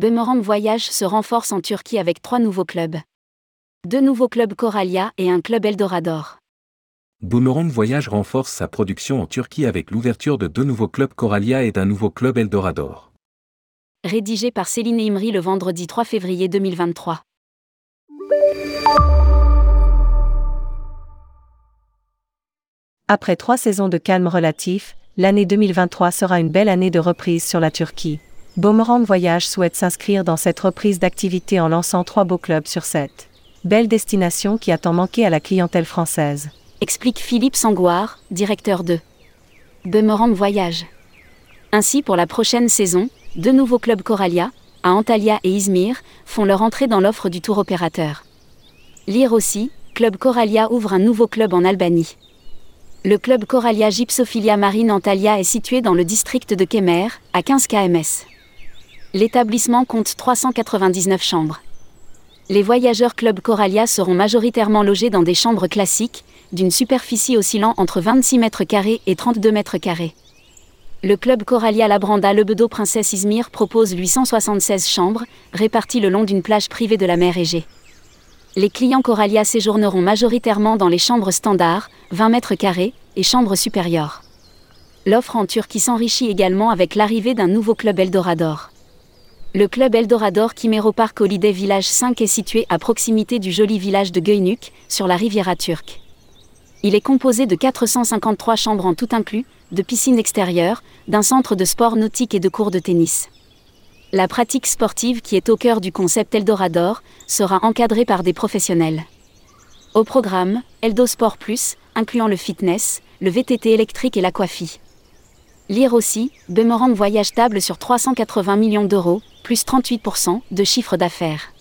Boomerang Voyage se renforce en Turquie avec trois nouveaux clubs. Deux nouveaux clubs Coralia et un club Eldorador. Boomerang Voyage renforce sa production en Turquie avec l'ouverture de deux nouveaux clubs Coralia et d'un nouveau club Eldorador. Rédigé par Céline Imri le vendredi 3 février 2023. Après trois saisons de calme relatif, l'année 2023 sera une belle année de reprise sur la Turquie. Boomerang Voyage souhaite s'inscrire dans cette reprise d'activité en lançant trois beaux clubs sur sept. Belle destination qui a tant manqué à la clientèle française. Explique Philippe Sangoire, directeur de Boomerang Voyage. Ainsi, pour la prochaine saison, deux nouveaux clubs Coralia, à Antalya et Izmir, font leur entrée dans l'offre du tour opérateur. Lire aussi, Club Coralia ouvre un nouveau club en Albanie. Le club Coralia Gypsophilia Marine Antalya est situé dans le district de Kemer, à 15 kms. L'établissement compte 399 chambres. Les voyageurs Club Coralia seront majoritairement logés dans des chambres classiques, d'une superficie oscillant entre 26 mètres carrés et 32 mètres carrés. Le club Coralia Labranda Lebedo Princesse Izmir propose 876 chambres, réparties le long d'une plage privée de la mer Égée. Les clients Coralia séjourneront majoritairement dans les chambres standards, 20 mètres carrés, et chambres supérieures. L'offre en Turquie s'enrichit également avec l'arrivée d'un nouveau club Eldorador. Le club Eldorador Kimero Park Holiday Village 5 est situé à proximité du joli village de Göynük, sur la Riviera turque. Il est composé de 453 chambres en tout inclus, de piscines extérieures, d'un centre de sport nautique et de cours de tennis. La pratique sportive qui est au cœur du concept Eldorador sera encadrée par des professionnels. Au programme, Eldo Sport Plus, incluant le fitness, le VTT électrique et l'aquafie. Lire aussi, Boomerang voyage table sur 380 millions d'euros, plus 38% de chiffre d'affaires.